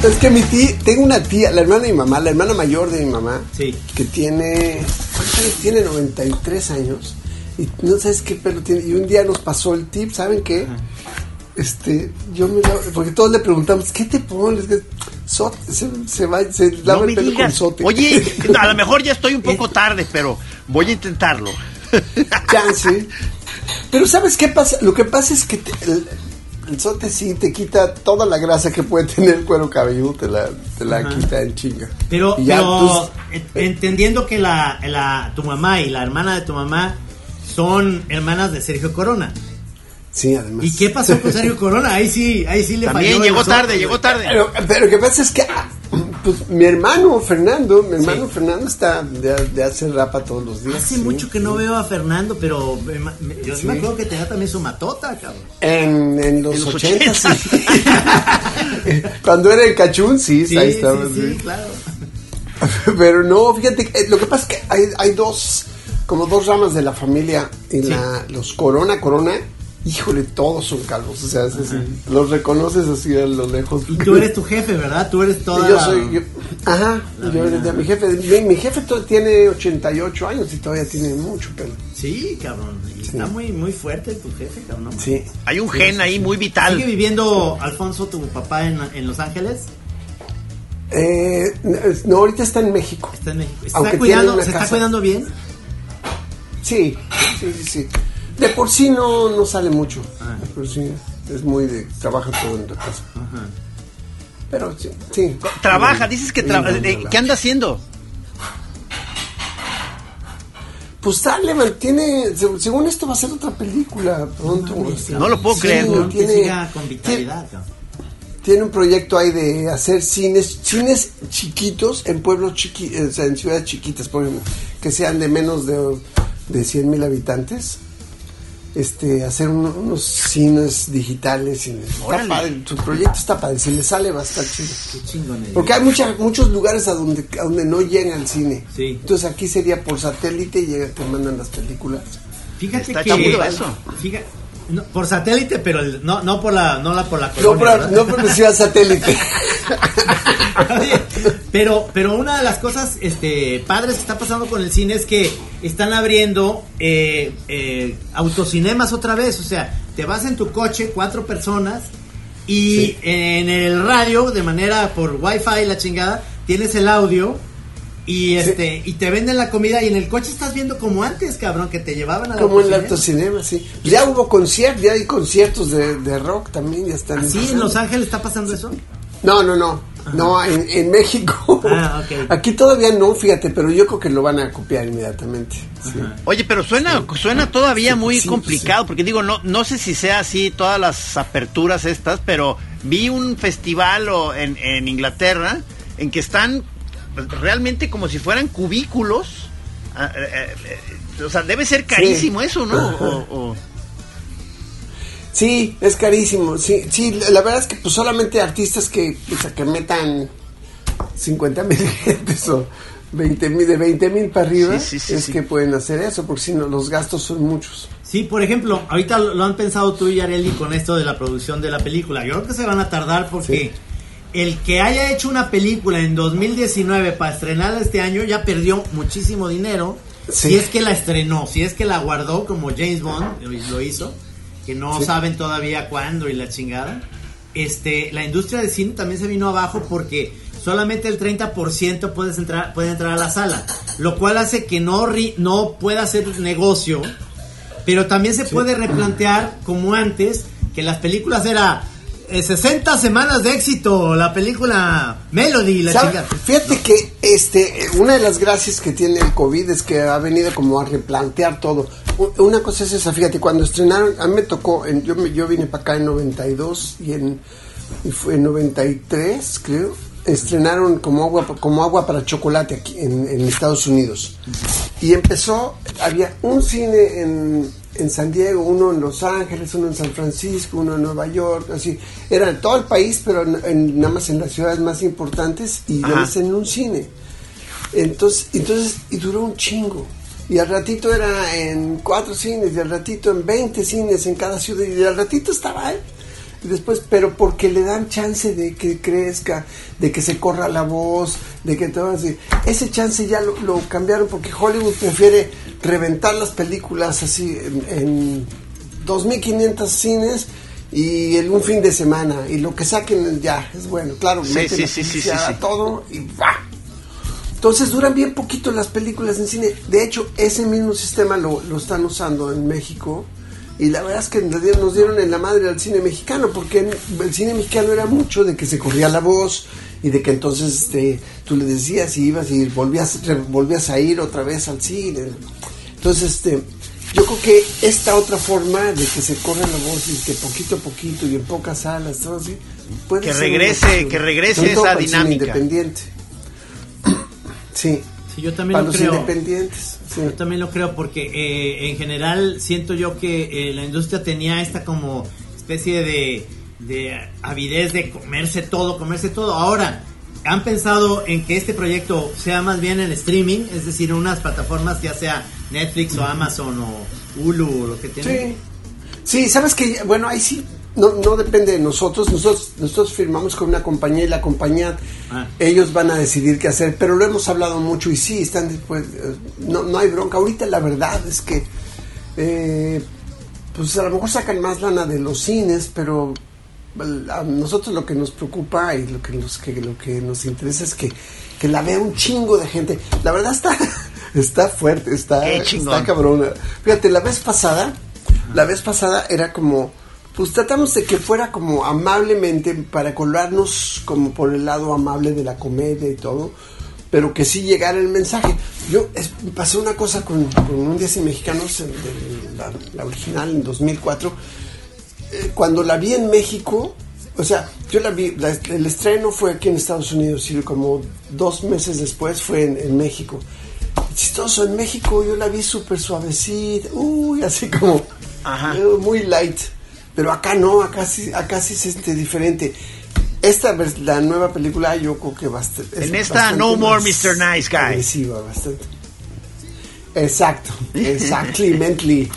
Es que mi tía, tengo una tía, la hermana de mi mamá, la hermana mayor de mi mamá,
Sí.
que tiene, ¿cuántos años tiene? 93 años. Y no sabes qué pelo tiene. Y un día nos pasó el tip, ¿saben qué? Este, yo me lavo- porque todos le preguntamos, ¿qué te pones? ¿Qué- Sote, se, se va, se lava
No
el pelo con sote.
Oye, a lo mejor ya estoy un poco tarde, pero voy a intentarlo.
chance. Pero ¿sabes qué pasa? Lo que pasa es que te- el, el sote sí te quita toda la grasa que puede tener el cuero cabelludo, te la, te la quita en chinga.
Pero,
ya,
entendiendo que la, la, tu mamá y la hermana de tu mamá son hermanas de Sergio Corona.
sí, además.
¿Y qué pasó con Sergio Corona? Ahí sí, ahí sí le
También
falló
llegó tarde, llegó tarde.
Pero, pero lo que pasa es que pues, mi hermano Fernando, mi hermano
Sí.
Fernando está de, de hacer rapa todos los días.
Hace
sí,
mucho que
sí.
no veo a Fernando, pero me- me- yo me acuerdo que tenía también su matota, cabrón.
En, en los,
En los
80,
80.
sí. Cuando era el cachún, sí,
Sí,
ahí estaba.
sí, claro.
Pero no, fíjate, eh, lo que pasa es que hay, hay dos, como dos ramas de la familia. Y
Sí.
la, los Corona, Corona, híjole, todos son calvos. O sea, es así, los reconoces así a lo lejos.
Y tú eres tu jefe, ¿verdad? Tú eres toda
yo soy, yo- ajá,
la
yo
vida.
era mi jefe, mi, mi jefe tiene 88 años y todavía tiene mucho pelo.
Sí, cabrón. Y está muy, muy fuerte tu jefe, cabrón. no
Sí.
Hay un gen ahí muy
¿Sigue
vital.
viviendo Alfonso, tu papá, en, en Los Ángeles?
Eh, no, ahorita está en México.
Está en México. ¿Se
Aunque
está, cuidando, ¿se está cuidando bien?
Sí, sí, sí, sí. De por sí no, no sale mucho.
Ah.
De por sí es muy de, trabaja todo en la casa.
Ajá.
Pero sí, sí.
Trabaja, dices que
no, no.
¿Qué anda haciendo?
Pues sale, mantiene. se- Según esto va a ser otra película pronto. este.
no lo puedo creer,
que
tiene,
siga con vitalidad,
tiene un proyecto ahí de hacer cines, cines chiquitos en pueblos chiquitos, o sea, en ciudades chiquitas, por ejemplo, que sean de menos de, de 100 mil habitantes. Este, hacer un- unos cines digitales. Y, está padre, su proyecto está padre, si le sale va a estar chido.
Qué.
Porque hay mucha, muchos lugares a donde, a donde no llega el cine.
Sí.
Entonces aquí sería por satélite y llega, te mandan las películas.
Fíjate
Está
que
eso.
Fíjate, no, por satélite, pero el- no, no por la, no la por la
No por, no por ciudad satélite.
Pero, pero una de las cosas este, padres que está pasando con el cine es que están abriendo eh, eh, autocinemas otra vez. O sea, te vas en tu coche, cuatro personas, y
Sí.
en el radio, de manera por wifi, la chingada, tienes el audio. Y este y te venden la comida y en el coche estás viendo como antes, cabrón, que te llevaban a
Como en el
autocinema.
sí. Ya hubo conciertos, ya hay conciertos de, de rock también, ya están.
¿Así en
empezando.
Los Ángeles está pasando eso?
No, no, no. No, en, en México.
Ah, ok.
Aquí todavía no, fíjate, pero yo creo que lo van a copiar inmediatamente. sí.
Oye, pero suena, suena todavía
Sí,
muy
sí,
complicado, porque digo, no, no sé si sea así todas las aperturas estas, pero vi un festival o en, en Inglaterra en que están realmente como si fueran cubículos. Ah, eh, eh, eh, o sea, debe ser carísimo eso, ¿no? O- o-
Sí, es carísimo. Sí, sí, la verdad es que pues solamente artistas que, o sea, que metan 50 mil gentes o 20 mil, de 20 mil para arriba,
Sí, sí, sí,
es
sí.
que pueden hacer eso, porque si no, los gastos son muchos.
Sí, por ejemplo, ahorita lo lo han pensado tú y Areli con esto de la producción de la película. Yo creo que se van a tardar porque el que haya hecho una película en 2019 para estrenarla este año ya perdió muchísimo dinero.
Sí.
Si es que la estrenó, si es que la guardó como James Bond lo hizo. que no saben todavía cuándo y la chingada. Este, la industria del cine también se vino abajo porque solamente el 30% puedes entrar, puede entrar a la sala, lo cual hace que no, ri- no pueda hacer negocio, pero también se puede replantear como antes, que las películas era eh, 60 semanas de éxito, la película Melody, la chingada.
Fíjate que este una de las gracias que tiene el COVID es que ha venido como a replantear todo. Una cosa es esa, fíjate, cuando estrenaron, a mí me tocó, en- yo, me- yo vine para acá en 92 y en y fue en 93, creo, estrenaron como agua como agua para chocolate aquí en, en Estados Unidos. Y empezó, había un cine en, en San Diego, uno en Los Ángeles, uno en San Francisco, uno en Nueva York, así. Era en todo el país, pero en- en- nada más en las ciudades más importantes y nada más en un cine. Entonces, entonces, y duró un chingo. Y al ratito era en cuatro cines, y al ratito en 20 cines en cada ciudad, y al ratito estaba ahí. Y después, pero porque le dan chance de que crezca, de que se corra la voz, de que todo así. Ese chance ya lo, lo cambiaron porque Hollywood prefiere reventar las películas así en, en 2.500 cines y en un fin de semana. Y lo que saquen ya es bueno. Claro,
Sí,
meten
sí,
a todo y ¡va! Entonces duran bien poquito las películas en cine. De hecho, ese mismo sistema lo, lo están usando en México. Y la verdad es que nos dieron, nos dieron en la madre al cine mexicano, porque en- el cine mexicano era mucho de que se corría la voz y de que entonces este, tú le decías y ibas y volvías, volvías a ir otra vez al cine. Entonces, este, yo creo que esta otra forma de que se corra la voz y que poquito a poquito y en pocas salas, todo así, puede
Que
ser
regrese- que regrese esa dinámica.
independiente. Sí.
Sí, yo también
Para
lo
los
creo.
independientes. Sí.
Yo también lo creo porque eh, en general siento yo que eh, la industria tenía esta como especie de, de avidez de comerse todo, comerse todo. Ahora, ¿han pensado en que este proyecto sea más bien en streaming? Es decir, unas plataformas ya sea Netflix o Amazon o Hulu o lo que tienen.
Sí. Sí, sabes que, bueno, ahí sí, no, no depende de nosotros. Nosotros nosotros firmamos con una compañía y la compañía,
Ah.
ellos van a decidir qué hacer. Pero lo hemos hablado mucho y sí, están después, eh, no, no hay bronca. Ahorita la verdad es que, eh, pues a lo mejor sacan más lana de los cines, pero a nosotros lo que nos preocupa y lo que nos, que, lo que nos interesa es que, que la vea un chingo de gente. La verdad está, está fuerte, está, está cabrona. Fíjate, la vez pasada, la vez pasada era como, pues tratamos de que fuera como amablemente para colarnos como por el lado amable de la comedia y todo, pero que sí llegara el mensaje. Yo es- pasó una cosa con, con un día sin mexicanos, en- de la, la original en 2004, eh, cuando la vi en México, o sea, yo la vi, la- el estreno fue aquí en Estados Unidos y como dos meses después fue en, en México. Chistoso, en México yo la vi súper suavecita, uy, así como
Ajá.
muy light. Pero acá no, acá sí, acá sí se siente diferente. Esta vers- la nueva película yo creo que bast- es
En esta,
bastante
No More Mr. Nice Guy.
agresiva, bastante. Exacto, exactamente.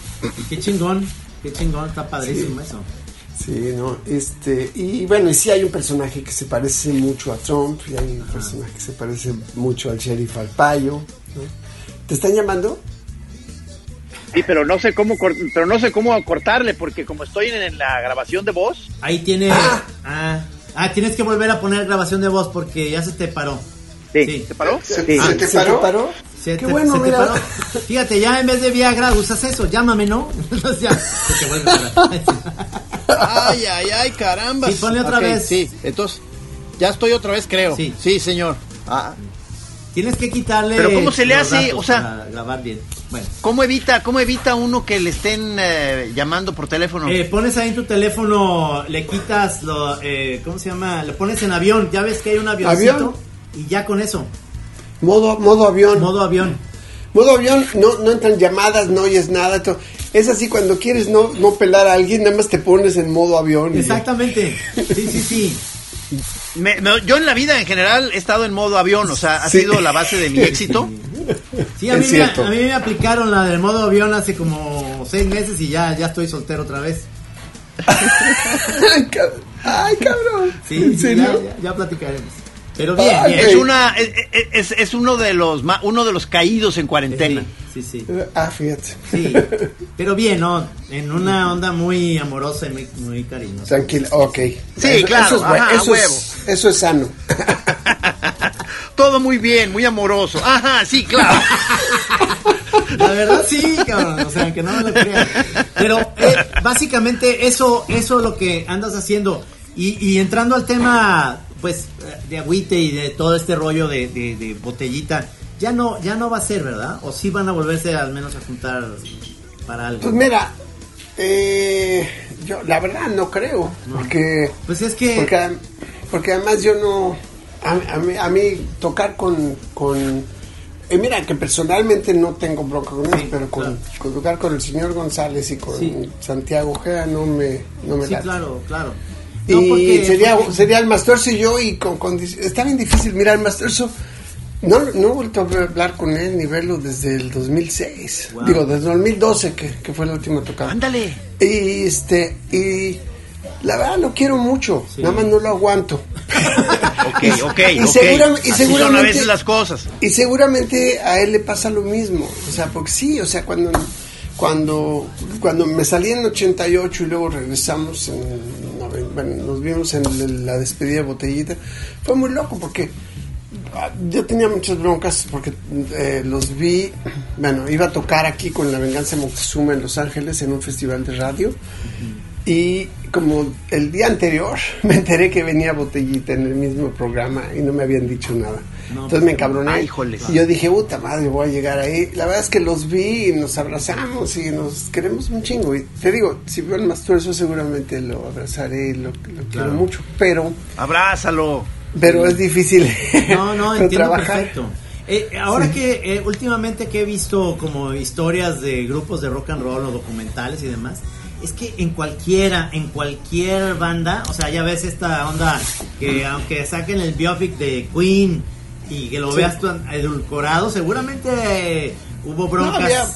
Qué chingón, qué chingón, está padrísimo eso.
Sí, no, este, y bueno, y sí hay un personaje que se parece mucho a Trump, y hay un personaje que se parece mucho al sheriff al payo, ¿no? ¿Te están llamando?
Sí, pero no sé cómo pero no sé cómo cortarle porque como estoy en la grabación de voz,
Ahí tiene...
Ah.
Ah, ah, tienes que volver a poner grabación de voz porque ya se te paró.
sí,
Sí.
¿te paró?
¿Se,
Sí.
se te paró?
Se
Qué
te-
bueno,
se te
mira.
paró. Fíjate, ya en vez de Viagra usas eso, llámame, ¿no? Entonces ya, se te vuelve a parar.
Ay, ay, ay, caramba.
Sí, ponle otra vez.
Sí, entonces ya estoy otra vez, creo.
Sí.
Sí, señor. Ah,
Tienes que quitarle.
Pero ¿cómo se le hace? O sea-
para grabar bien. Bueno.
¿Cómo evita, cómo evita uno que le estén eh, llamando por teléfono?
Eh, pones ahí en tu teléfono, le quitas lo, eh, ¿cómo se llama? Le pones en avión, ya ves que hay un avioncito
¿Avión?
y ya con eso,
Modo, modo avión.
modo avión.
Modo avión, no, no entran llamadas, no oyes nada. Es así, cuando quieres no, no pelar a alguien, nada más te pones en modo avión.
Exactamente. Sí, sí, sí.
Me- me- yo en la vida en general he estado en modo avión, o sea, ha
Sí.
sido la base de mi éxito.
Sí, a mí, me, a mí me aplicaron la del modo avión hace como seis meses y ya, ya estoy soltero otra vez.
Ay, cabrón. Ay, cabrón.
Sí,
¿En
sí,
serio?
ya, ya, ya platicaremos. Pero bien, bien.
Es una es, es- es uno de los ma- uno de los caídos en cuarentena.
Sí, sí, sí.
Ah, fíjate.
Sí, pero bien, ¿no? En una onda muy amorosa y muy, muy cariñosa.
Tranquila, ok.
Sí, claro,
Eso es,
ajá,
eso
huevo.
es, eso es sano.
Todo muy bien, muy amoroso. Ajá, sí, claro.
La verdad sí, cabrón, o sea, que no me lo crean. Pero eh, básicamente eso, eso es lo que andas haciendo. Y, y entrando al tema, pues, de agüite y de todo este rollo de, de- de botellita, ya no, ya no va a ser, ¿verdad? O sí van a volverse al menos a juntar para algo.
Pues mira, eh, yo la verdad no creo, porque
Pues es que...
porque, porque además yo no a, a mí, a mí tocar con con eh, mira que personalmente no tengo bronca con él,
Sí,
pero con,
claro.
con tocar con el señor González y con
Sí.
Santiago Ojeda no me no me
Sí,
late.
claro, claro.
Y
No,
sería,
porque-
sería el Mastuerzo y yo y con, con- está bien difícil. Mira, el Mastuerzo no, no he vuelto a hablar con él ni verlo desde el 2006.
Wow.
Digo, desde el 2012 que, que fue la última tocada.
Ándale.
Y este, y la verdad lo quiero mucho,
Sí.
nada más no lo aguanto.
Ok, ok,
Y
ok.
segura- y
Así son a
seguramente-
veces las cosas.
Y seguramente a él le pasa lo mismo. O sea, porque sí, o sea, cuando cuando cuando me salí en 88 y luego regresamos en bueno, nos vimos en la despedida de Botellita, fue muy loco porque ah, yo tenía muchas broncas porque eh, los vi, bueno, iba a tocar aquí con La Venganza de Moctezuma en Los Ángeles en un festival de radio y como el día anterior me enteré que venía Botellita en el mismo programa y no me habían dicho nada.
No,
Entonces me encabroné.
Ay.
Y yo dije, puta madre, voy a llegar ahí. La verdad es que los vi y nos abrazamos y nos queremos un chingo. Y te digo, si veo el Mastuerzo seguramente lo abrazaré y lo, lo quiero mucho. Pero,
Abrázalo.
pero es difícil
No, no, entiendo
trabajar.
perfecto. Eh, ahora que eh, últimamente que he visto como historias de grupos de rock and roll o documentales y demás, es que en cualquiera, en cualquier banda, o sea, ya ves esta onda que aunque saquen el biopic de Queen y que lo
Sí.
veas tú edulcorado, seguramente hubo broncas
había-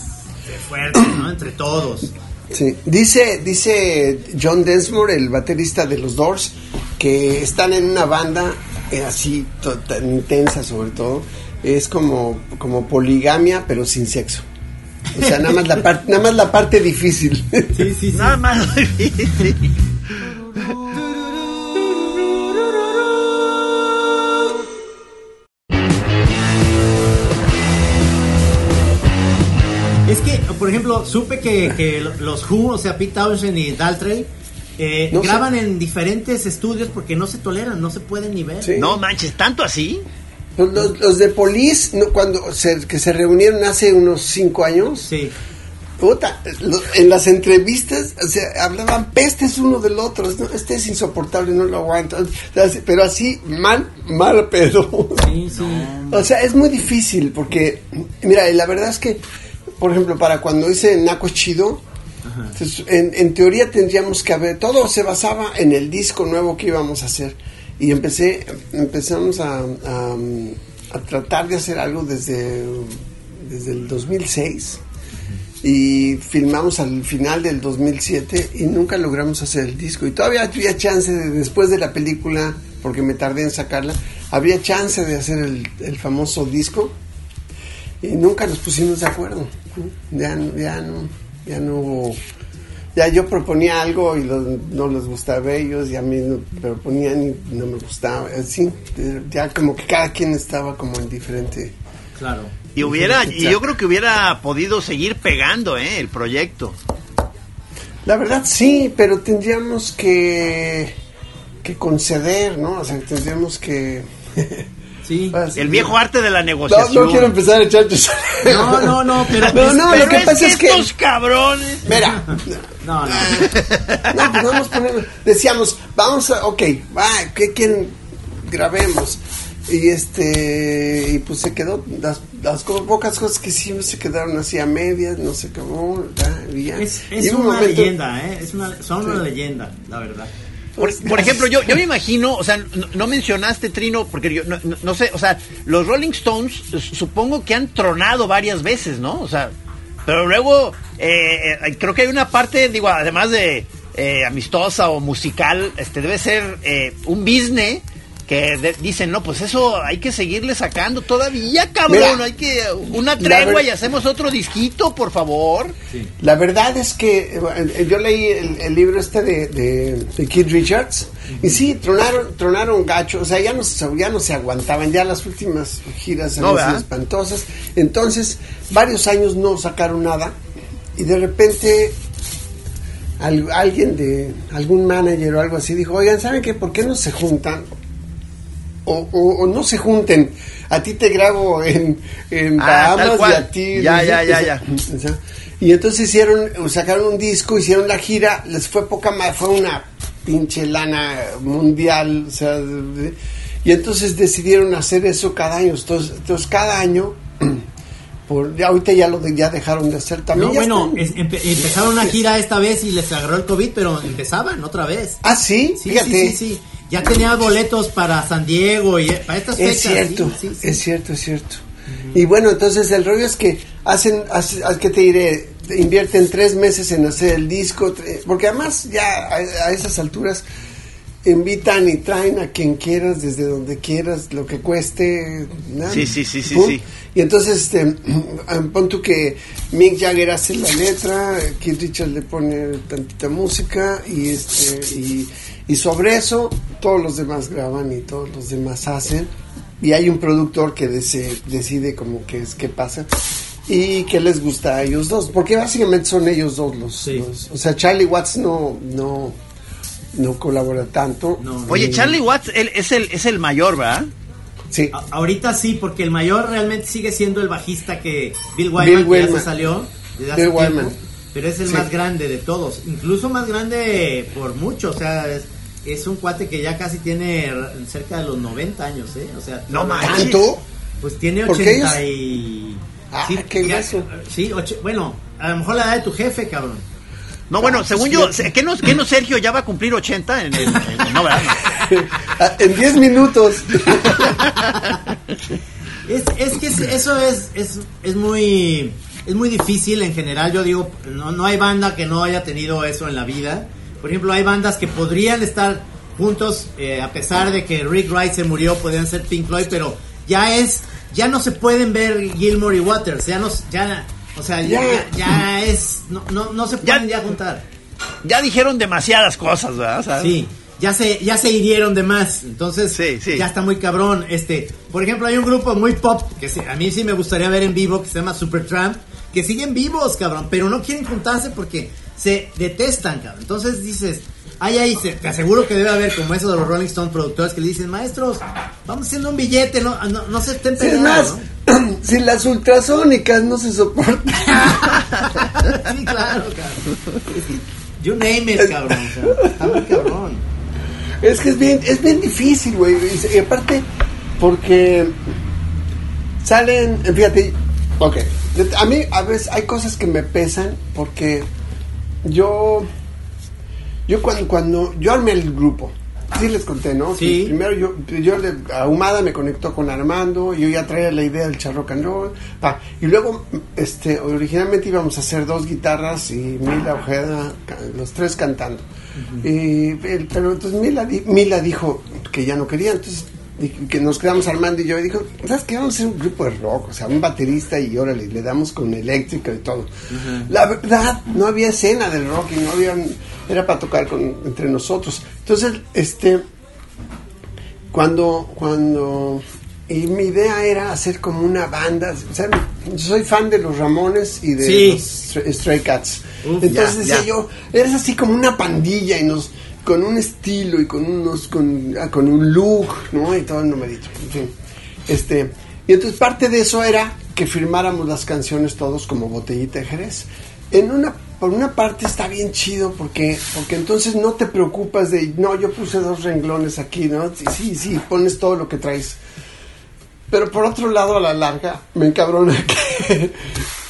fuertes, ¿no? Entre todos.
Sí. Dice, dice John Densmore, el baterista de los Doors, que están en una banda eh, así tan intensa sobre todo. Es como, como poligamia, pero sin sexo. O sea, nada más la, par- nada más la parte difícil.
Sí, sí, sí.
Nada más difícil.
Es que, por ejemplo, supe que, que los Who, o sea, Pete Townshend y Daltrey, eh,
No sé.
graban en diferentes estudios porque no se toleran, no se pueden ni ver.
Sí.
No manches, tanto así.
Los, los- de Police, no, cuando se, que se reunieron hace unos cinco años,
Sí.
puta, lo- en las entrevistas o sea, hablaban pestes uno del otro. ¿no? Este es insoportable, no lo aguanto. Pero así, mal, mal pedo.
Sí, sí.
O sea, es muy difícil porque, mira, la verdad es que, por ejemplo, para cuando hice Naco Chido, entonces, en, en teoría tendríamos que haber, todo se basaba en el disco nuevo que íbamos a hacer. Y empecé, empezamos a, a, tratar de hacer algo desde, desde el 2006 y filmamos al final del 2007 y nunca logramos hacer el disco. Y todavía había chance, de- después de la película, porque me tardé en sacarla, había chance de hacer el, el famoso disco y nunca nos pusimos de acuerdo. Ya, ya, no, ya no hubo... Ya yo proponía algo y lo- no les gustaba a ellos y a mí no proponían y no me gustaba. Así, ya como que cada quien estaba como en diferente...
Claro.
Y hubiera, y yo creo que hubiera podido seguir pegando, ¿eh? El proyecto.
La verdad sí, pero tendríamos que, que conceder, ¿no? O sea, tendríamos que...
Sí.
El viejo arte de la
No,
negociación.
no quiero empezar a echar
No, no, no, pero.
No, no,
Pero
lo que
es
pasa
que
es que...
estos cabrones.
Mira,
No, no.
no, pues vamos a poner... Decíamos, vamos a... Ok, va, ¿qué quieren? Grabemos. Y este... Y pues se quedó... Las, las co- pocas cosas que hicimos se quedaron así a medias, no se acabó. ya, y ya.
Es, es
un
una
momento-
leyenda, ¿eh? Es una, son una leyenda, la verdad.
Por, por ejemplo, yo, yo me imagino, o sea, no, no mencionaste Trino, porque yo no, no- no sé, o sea, los Rolling Stones supongo que han tronado varias veces, ¿no? O sea, pero luego eh, eh, creo que hay una parte, digo, además de eh, amistosa o musical, este debe ser eh, un business que de- dicen, no, pues eso hay que seguirle sacando todavía, cabrón,
Mira,
hay que una
la
tregua y hacemos otro disquito, por favor.
La verdad es que eh, yo leí el, el libro este de, de, de Keith Richards y sí, tronaron, tronaron gacho, o sea, ya no, se- ya no se aguantaban, ya las últimas giras espantosas. Entonces, varios años no sacaron nada y de repente al- alguien de algún manager o algo así dijo, oigan, ¿saben qué? ¿Por qué no se juntan? O, o- o no se junten. A ti te grabo en, en
Ah, tal
Bahamas y
cual.
a ti.
Ya, ya, ya, ya.
o sea, y entonces hicieron, sacaron un disco, hicieron la gira, les fue poca más, fue una pinche lana mundial, o sea, y entonces decidieron hacer eso cada año. Entonces, entonces cada año, por, ya ahorita ya lo de- ya dejaron de hacer también.
No,
ya
bueno,
están-
es- empe- empezaron una gira esta vez y les agarró el COVID, pero empezaban otra vez.
ah, sí,
Sí,
fíjate.
sí, sí, sí. Ya tenía boletos para San Diego y eh, para estas fechas.
Es cierto,
sí, sí, sí.
es cierto, es cierto. Y bueno, entonces el rollo es que hacen, hace- ¿a ¿qué te diré? Invierten tres meses en hacer el disco, porque además ya a, a esas alturas invitan y traen a quien quieras, desde donde quieras, lo que cueste. ¿no?
Sí, sí, sí, sí, sí.
Y entonces, este, pon tú que Mick Jagger hace la letra, Keith Richards le pone tantita música y este y, y sobre eso todos los demás graban y todos los demás hacen y hay un productor que dese- decide como que es qué pasa y que les gusta a ellos dos porque básicamente son ellos dos los,
Sí.
los- o sea Charlie Watts no no no colabora tanto
No.
Oye,
Y-
Charlie Watts él, es, el, es el mayor, ¿verdad?
sí
A- ahorita sí, porque el mayor realmente sigue siendo el bajista que Bill Wyman,
Bill
que ya se salió desde hace
Bill
tiempo,
Wyman.
pero es el
Sí.
más grande de todos, incluso más grande por mucho, o sea, es, es un cuate que ya casi tiene cerca de los 90 años, ¿eh? O sea,
No
tanto
Pues tiene
¿Por qué
80 y...
Ah, qué
ya-. Sí, ocho- bueno, a lo mejor la edad de tu jefe, cabrón.
No, bueno,
Ah,
según
sí.
yo, ¿qué no, qué no Sergio ya va a cumplir 80 en el... en- no, ¿verdad?
Ah, en 10 minutos
Es, es que es- eso es, es, es muy es muy difícil en general. Yo digo, no, no hay banda que no haya tenido eso en la vida. Por ejemplo, hay bandas que podrían estar juntos eh, a pesar de que Rick Wright se murió, podrían ser Pink Floyd, pero ya es ya no se pueden ver Gilmore y Waters. Ya no ya o sea ya,
Ya.
es no, no, no se pueden ya, juntar.
Ya dijeron demasiadas cosas, ¿verdad?
Sí, ya se, ya se hirieron de más. Entonces,
Sí, sí.
ya está muy cabrón. Este, por ejemplo, hay un grupo muy pop que a mí sí me gustaría ver en vivo que se llama Supertramp, que siguen vivos, cabrón, pero no quieren juntarse porque se detestan, cabrón. Entonces dices, ay, ay, se- te aseguro que debe haber como eso de los Rolling Stones productores que le dicen, maestros, vamos haciendo un billete, no, no, no se estén
Si es
peleando,
más, si las ultrasónicas no se soportan.
¿no? sí, claro, cabrón. You name it, cabrón. o sea, está muy cabrón.
Es que es bien, es bien difícil, güey. Y, y aparte, porque salen, fíjate, ok. A mí a veces hay cosas que me pesan porque yo, yo cuando, cuando yo armé el grupo, sí les conté, ¿no?
Sí.
Primero yo, yo le- Ahumada me conectó con Armando, yo ya traía la idea del charrock and roll, ah, y luego, este, originalmente íbamos a hacer dos guitarras y Mila Ojeda, los tres cantando. Y, pero entonces Mila, Mila dijo que ya no quería, entonces que nos quedamos Armando y yo y dijo, ¿sabes qué? Vamos a hacer un grupo de rock, o sea, un baterista y órale, le damos con eléctrica y todo. La verdad, no había escena del rock y no había, era para tocar con, entre nosotros. Entonces, este, cuando, cuando, y mi idea era hacer como una banda, o sea, yo soy fan de los Ramones y de
Sí.
los Stray- Cats. Entonces
ya,
decía
ya.
yo, eres así como una pandilla y nos, con un estilo y con unos, con, ah, con un look, ¿no? Y todo el numerito, en fin. Este, y entonces parte de eso era que firmáramos las canciones todos como botellita de Jerez. En una, por una parte está bien chido porque, porque entonces no te preocupas de, no, yo puse dos renglones aquí, ¿no? Sí, sí, sí, pones todo lo que traes. Pero por otro lado, a la larga, me encabrona que,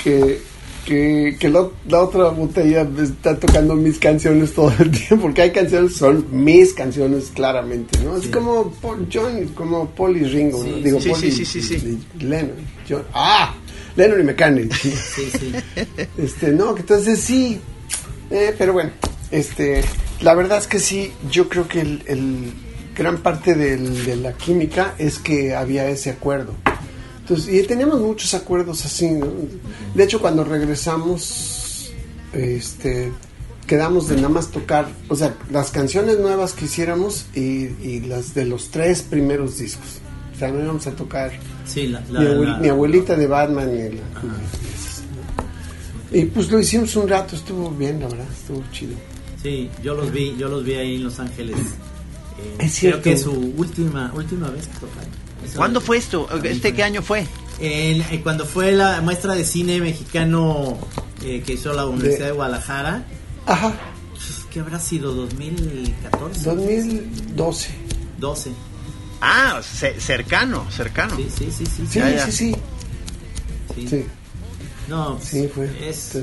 que, que, que la, la otra botella está tocando mis canciones todo el tiempo, porque hay canciones son mis canciones claramente, ¿no? Así como Paul, John, como Paul y Ringo, ¿no?
Sí,
Digo,
sí,
Paul
sí,
y,
sí,
y Lennon, John. ¡Ah! Lennon y McCartney.
Sí, sí.
Este, no, entonces sí. Eh, pero bueno, este, la verdad es que sí, yo creo que el, el- gran parte del- de la química es que había ese acuerdo. Entonces, y teníamos muchos acuerdos así. ¿no? De hecho, cuando regresamos, este, quedamos de nada más tocar, o sea, las canciones nuevas que hiciéramos y, y las de los tres primeros discos. O sea, no íbamos a tocar
Sí, la, la-
mi, abuel-
la-
mi abuelita de Batman y el- y pues lo hicimos un rato, estuvo bien, la verdad, estuvo chido.
Sí, yo los vi, yo los vi ahí en Los Ángeles. Eh,
Es cierto.
Creo que su última, última vez que tocaron.
¿Cuándo fue esto? ¿Este qué año fue?
En- eh, cuando fue la muestra de cine mexicano eh, que hizo la Universidad de, Guadalajara,
Ajá,
pues, ¿qué habrá sido? ¿2014?
2012.
12.
Ah, ce- cercano, cercano.
Sí, sí, sí, sí.
Sí,
Ya, ya.
sí, sí,
sí.
sí.
No,
Sí, fue.
Es,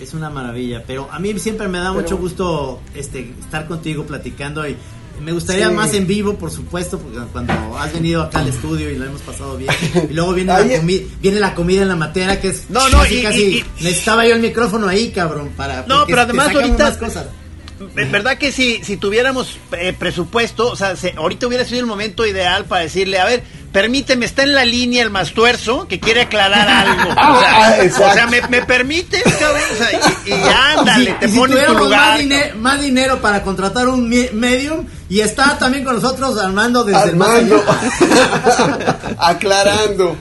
es una maravilla, pero a mí siempre me da
Pero-
mucho gusto este estar contigo platicando y me gustaría
Sí.
más en vivo, por supuesto, porque cuando has venido acá al estudio y lo hemos pasado bien, y luego viene, la, comi- viene la comida en la matera, que es
No, no,
casi,
y-
casi-
y- y-
necesitaba yo el micrófono ahí, cabrón, para
No, pero además ahorita-
más cosas.
Es verdad que si, si tuviéramos eh, presupuesto, o sea, se- ahorita hubiera sido el momento ideal para decirle, a ver, permíteme, está en la línea el más tuerzo que quiere aclarar algo. O
Ah,
sea, o sea, ¿me, me permites, cabrón? O sea, y, y ándale, te
y si
pone en tu
tuviéramos
lugar.
Más, dine- más dinero para contratar un medium y está también con nosotros Armando desde el
Armando.
allá.
Aclarando.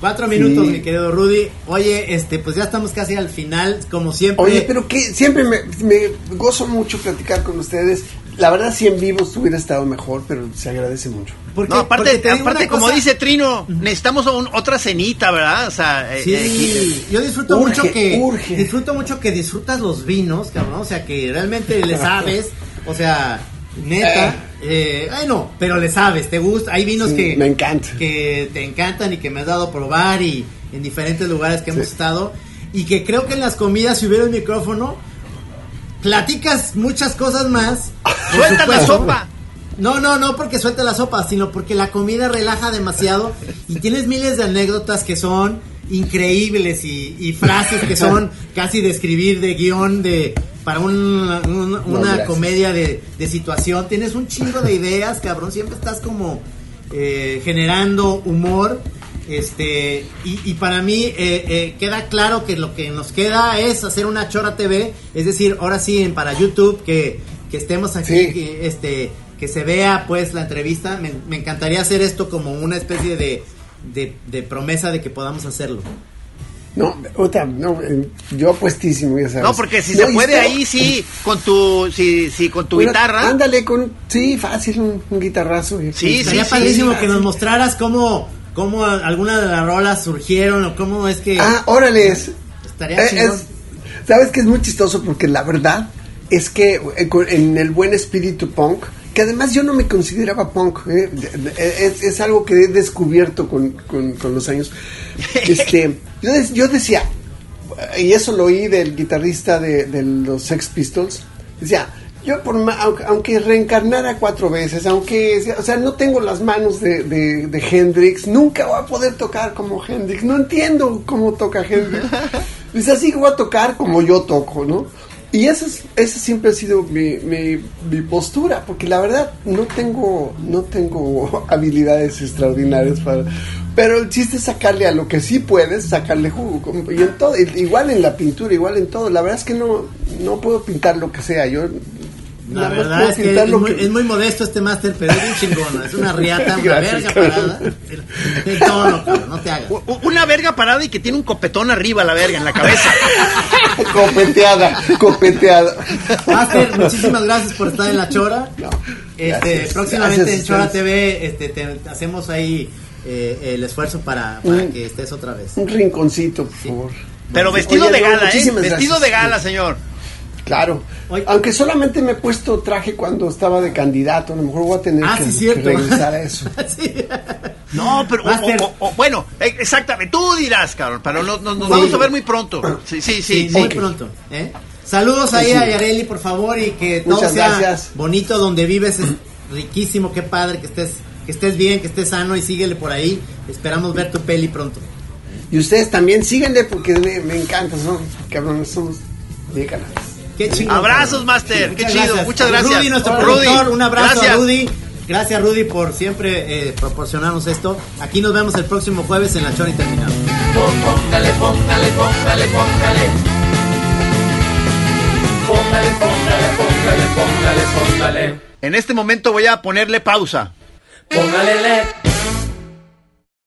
Cuatro minutos,
Sí.
mi querido Rudy. Oye, este, pues ya estamos casi al final, como siempre.
Oye, pero que siempre me, me gozo mucho platicar con ustedes. La verdad, si en vivo hubiera estado mejor, pero se agradece mucho.
Porque-
No, aparte,
porque
aparte como
cosa-
dice Trino, necesitamos un- otra cenita, ¿verdad? O sea, eh,
Sí,
eh,
yo disfruto
Urge,
mucho que
urge.
disfruto mucho que disfrutas los vinos, cabrón, o sea, que realmente le sabes, o sea, neta, eh, bueno, pero le sabes, te gusta, hay vinos
Sí,
que
me encanta.
que te encantan y que me has dado a probar y en diferentes lugares que hemos
Sí.
estado y que creo que en las comidas si hubiera un micrófono platicas muchas cosas más.
Suelta la sopa.
No, no, no porque suelte la sopa, sino porque la comida relaja demasiado y tienes miles de anécdotas que son increíbles y, y frases que son casi de escribir de guion de para un- un- una comedia de, de situación. Tienes un chingo de ideas, cabrón. Siempre estás como eh, generando humor. Este, y, y para mí eh, eh, queda claro que lo que nos queda es hacer una Chora TV, es decir, ahora sí en, para YouTube que, que estemos aquí,
Sí.
que, este, que se vea pues la entrevista. Me, me encantaría hacer esto como una especie de, de, de promesa de que podamos hacerlo.
No, otra, no, eh, yo puestísimo, ya sabes.
No, porque si
No,
se puede
espero-
ahí, sí, con tu, sí, sí, con tu guitarra.
Ándale con, sí, fácil, un, un guitarrazo. y-
Sí,
Estaría
sí,
padrísimo
sí.
que nos mostraras cómo, cómo algunas de las rolas surgieron o cómo es que
Ah, órale. es-
estaría
eh, es- Sabes que es muy chistoso porque la verdad es que eh, en el buen espíritu punk, que además yo no me consideraba punk, eh, de- es, es algo que he descubierto con, con- con los años. Este, yo, de- yo decía, y eso lo oí del guitarrista de, de los Sex Pistols, decía, yo por ma- aunque, aunque reencarnara cuatro veces, aunque, o sea, no tengo las manos de, de- de Hendrix, nunca voy a poder tocar como Hendrix, no entiendo cómo toca Hendrix. Dice, así que voy a tocar como yo toco, ¿no? Y esa, es, esa siempre ha sido mi, mi, mi postura, porque la verdad no tengo, no tengo habilidades extraordinarias para... Pero el chiste es sacarle a lo que sí puedes, sacarle jugo. Y en todo, igual en la pintura, igual en todo. La verdad es que no, no puedo pintar lo que sea. Yo
La verdad es que es
lo
muy, es muy modesto este máster, pero es bien chingón. Es una riata, una
Gracias,
verga
cabrón.
parada. Cabrón, no te hagas.
Una verga parada y que tiene un copetón arriba la verga en la cabeza.
copeteada, copeteada.
Máster, muchísimas gracias por estar en la Chora.
No,
Este,
gracias,
próximamente
gracias
en Chora. TV este, te- hacemos ahí eh, el esfuerzo para, para que estés otra vez.
Un rinconcito, por favor.
Pero
Oye,
vestido de
no,
gala, ¿eh? Vestido
gracias.
de gala, señor.
Claro.
Oye.
Aunque solamente me he puesto traje cuando estaba de candidato, a lo mejor voy a tener
Ah,
que,
sí,
que
cierto.
regresar a eso.
Sí.
No, pero o-
Máster.
o- o- bueno, eh, exactamente, tú dirás, cabrón, pero no- no- nos
Sí.
vamos a ver muy pronto. Sí, sí, sí.
Sí,
sí.
muy pronto. ¿eh? Saludos ahí a Yareli, por favor, y que todo
Muchas
sea
gracias.
bonito donde vives. Es riquísimo, qué padre que estés, que estés bien, que estés sano y síguele por ahí. Esperamos ver tu peli pronto.
Y ustedes también síganle porque me, me encanta, son cabrones, somos bien canales.
Qué chingón.
Abrazos, Master. Qué chido. Muchas gracias.
Rudy, nuestro
Rudy,
productor, un abrazo
gracias.
a Rudy. Gracias, Rudy, por siempre eh, proporcionarnos esto. Aquí nos vemos el próximo jueves en La Chora Interminable.
Póngale, póngale, póngale, póngale. Póngale, póngale, póngale, póngale, póngale.
En este momento voy a ponerle pausa.
Póngale, le,